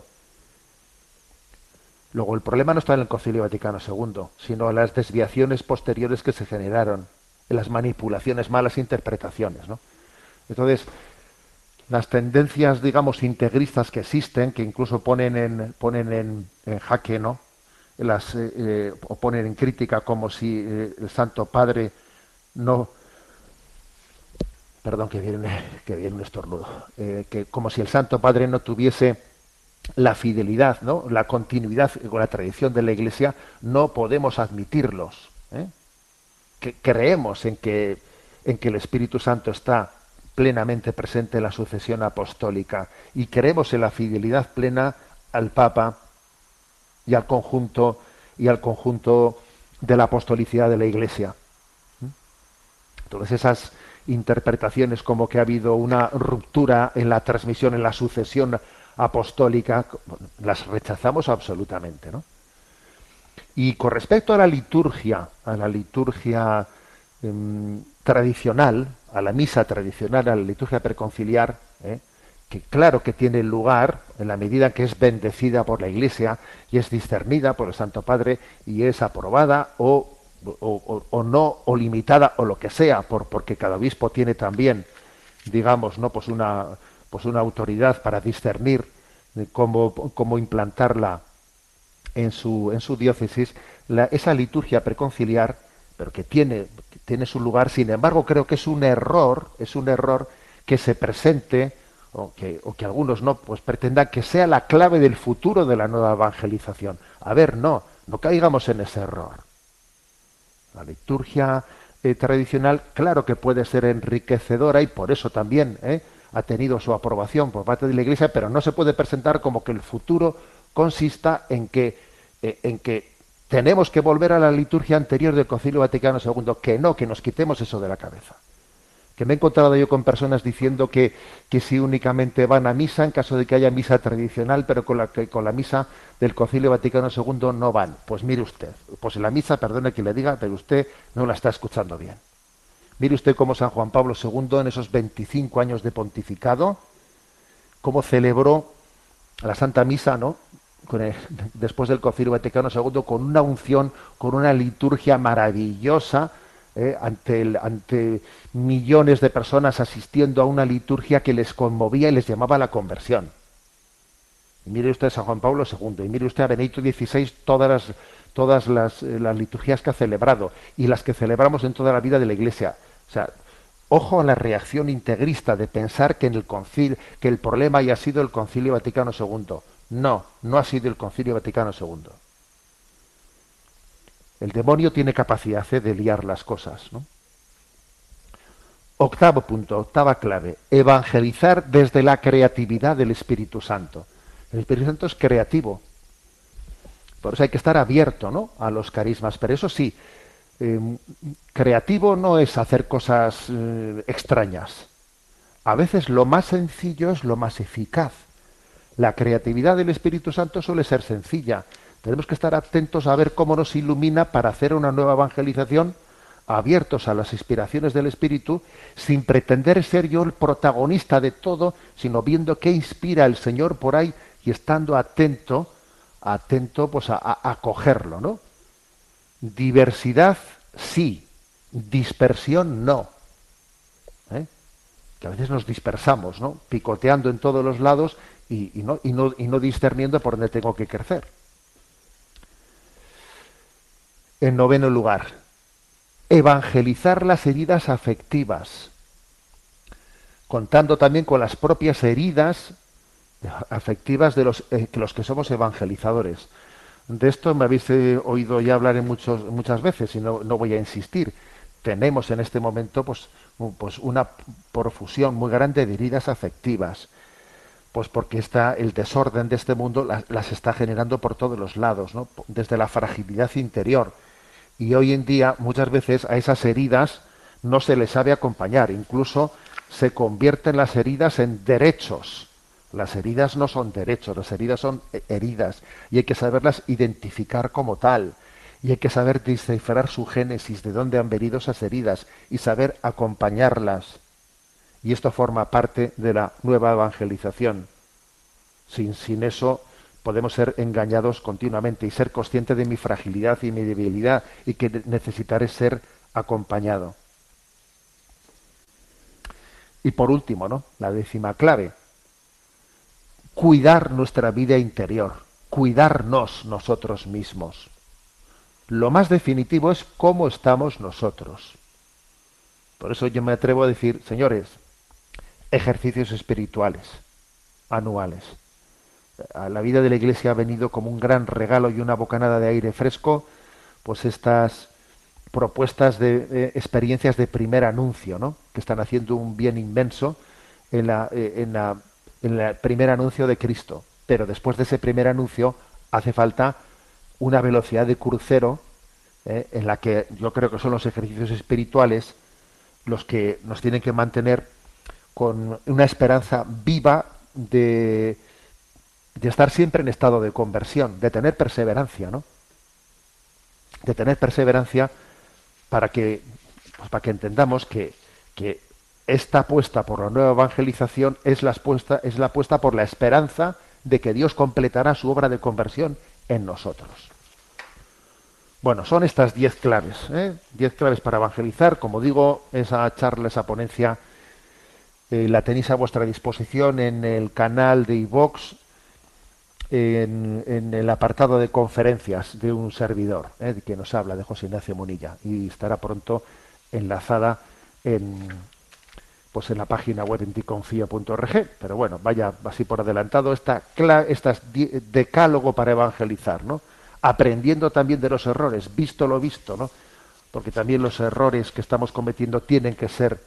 Luego, el problema no está en el Concilio Vaticano II, sino en las desviaciones posteriores que se generaron, en las manipulaciones, malas interpretaciones. ¿no? Entonces, las tendencias, digamos, integristas que existen, que incluso ponen en, ponen en, en jaque, ¿no? Las, eh, eh, o ponen en crítica como si eh, el Santo Padre no, perdón que viene, que viene un estornudo, que como si el Santo Padre no tuviese la fidelidad, ¿no? la continuidad con la tradición de la Iglesia, no podemos admitirlos. Que creemos en que, en que el Espíritu Santo está plenamente presente en la sucesión apostólica y creemos en la fidelidad plena al Papa y al conjunto y al conjunto de la apostolicidad de la Iglesia. Entonces esas interpretaciones como que ha habido una ruptura en la transmisión, en la sucesión apostólica, las rechazamos absolutamente, ¿no? Y con respecto a la liturgia, a la liturgia em, tradicional, a la misa tradicional, a la liturgia preconciliar, ¿eh? que claro que tiene lugar en la medida que es bendecida por la Iglesia y es discernida por el Santo Padre y es aprobada o, o- o- o no, o limitada, o lo que sea, por, porque cada obispo tiene también, digamos, no pues una, pues una autoridad para discernir de cómo, cómo implantarla en su, en su diócesis, la- esa liturgia preconciliar, pero que tiene, que tiene su lugar, sin embargo, creo que es un error, es un error que se presente o que, o que algunos no, pues pretendan que sea la clave del futuro de la nueva evangelización. A ver, no, no caigamos en ese error. La liturgia eh, tradicional, claro que puede ser enriquecedora y por eso también eh, ha tenido su aprobación por parte de la Iglesia, pero no se puede presentar como que el futuro consista en que, eh, en que tenemos que volver a la liturgia anterior del Concilio Vaticano II, que no, que nos quitemos eso de la cabeza. Que me he encontrado yo con personas diciendo que, que si únicamente van a misa en caso de que haya misa tradicional, pero con la, que con la misa del Concilio Vaticano II no van. Pues mire usted, pues la misa, perdone que le diga, pero usted no la está escuchando bien. Mire usted cómo San Juan Pablo II, en esos 25 años de pontificado, cómo celebró la Santa Misa, ¿no? Después del Concilio Vaticano II, con una unción, con una liturgia maravillosa, ¿eh? ante, el- ante millones de personas asistiendo a una liturgia que les conmovía y les llamaba a la conversión. Y mire usted a San Juan Pablo II, y mire usted a Benedicto XVI, todas las, todas las, eh, las liturgias que ha celebrado y las que celebramos en toda la vida de la Iglesia. O sea, ojo a la reacción integrista de pensar que en el concilio, que el problema haya sido el Concilio Vaticano II. No, no ha sido el Concilio Vaticano II. El demonio tiene capacidad de liar las cosas, ¿no? Octavo punto, octava clave, evangelizar desde la creatividad del Espíritu Santo. El Espíritu Santo es creativo. Por eso hay que estar abierto ¿no? a los carismas. Pero eso sí, eh, creativo no es hacer cosas eh, extrañas. A veces lo más sencillo es lo más eficaz. La creatividad del Espíritu Santo suele ser sencilla. Tenemos que estar atentos a ver cómo nos ilumina para hacer una nueva evangelización, abiertos a las inspiraciones del Espíritu, sin pretender ser yo el protagonista de todo, sino viendo qué inspira el Señor por ahí y estando atento, atento pues a, a, a cogerlo, ¿no? Diversidad sí, dispersión no. ¿Eh? Que a veces nos dispersamos, ¿no? Picoteando en todos los lados y, no, y, no, y no discerniendo por dónde tengo que crecer. En noveno lugar, evangelizar las heridas afectivas, contando también con las propias heridas afectivas de los, eh, que los que somos evangelizadores. De esto me habéis eh, oído ya hablar en muchos, muchas veces y no, no, voy a insistir. Tenemos en este momento pues, pues una profusión muy grande de heridas afectivas, pues porque está el desorden de este mundo las, está generando por todos los lados, ¿no? desde la fragilidad interior. Y hoy en día muchas veces a esas heridas no se les sabe acompañar, incluso se convierten las heridas en derechos. Las heridas no son derechos, las heridas son heridas y hay que saberlas identificar como tal. Y hay que saber descifrar su génesis, de dónde han venido esas heridas y saber acompañarlas. Y esto forma parte de la nueva evangelización. Sin, sin eso podemos ser engañados continuamente y ser consciente de mi fragilidad y mi debilidad y que necesitaré ser acompañado. Y por último, ¿no? La décima clave, cuidar nuestra vida interior, cuidarnos nosotros mismos. Lo más definitivo es cómo estamos nosotros. Por eso yo me atrevo a decir, señores, ejercicios espirituales anuales. La vida de la Iglesia ha venido como un gran regalo y una bocanada de aire fresco, pues estas propuestas de, de experiencias de primer anuncio, ¿no? que están haciendo un bien inmenso en, la, eh, en, la, en el primer anuncio de Cristo. Pero después de ese primer anuncio hace falta una velocidad de crucero eh, en la que yo creo que son los ejercicios espirituales los que nos tienen que mantener con una esperanza viva de, de estar siempre en estado de conversión, de tener perseverancia, ¿no? De tener perseverancia para que, pues para que entendamos que, que esta apuesta por la nueva evangelización es la, apuesta, es la apuesta por la esperanza de que Dios completará su obra de conversión en nosotros. Bueno, son estas diez claves, ¿eh? diez claves para evangelizar. Como digo, esa charla, esa ponencia, eh, la tenéis a vuestra disposición en el canal de iVox, en, el apartado de conferencias de un servidor, ¿eh? que nos habla, de José Ignacio Munilla, y estará pronto enlazada en, pues en la página web en ticonfía.org. Pero bueno, vaya así por adelantado, esta, estas decálogo para evangelizar, ¿no? aprendiendo también de los errores, visto lo visto, ¿no? Porque también los errores que estamos cometiendo tienen que ser,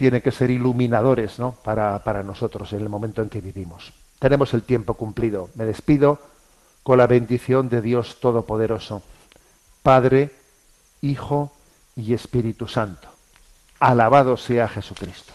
tienen que ser iluminadores, ¿no? Para, para nosotros en el momento en que vivimos. Tenemos el tiempo cumplido. Me despido con la bendición de Dios Todopoderoso, Padre, Hijo y Espíritu Santo. Alabado sea Jesucristo.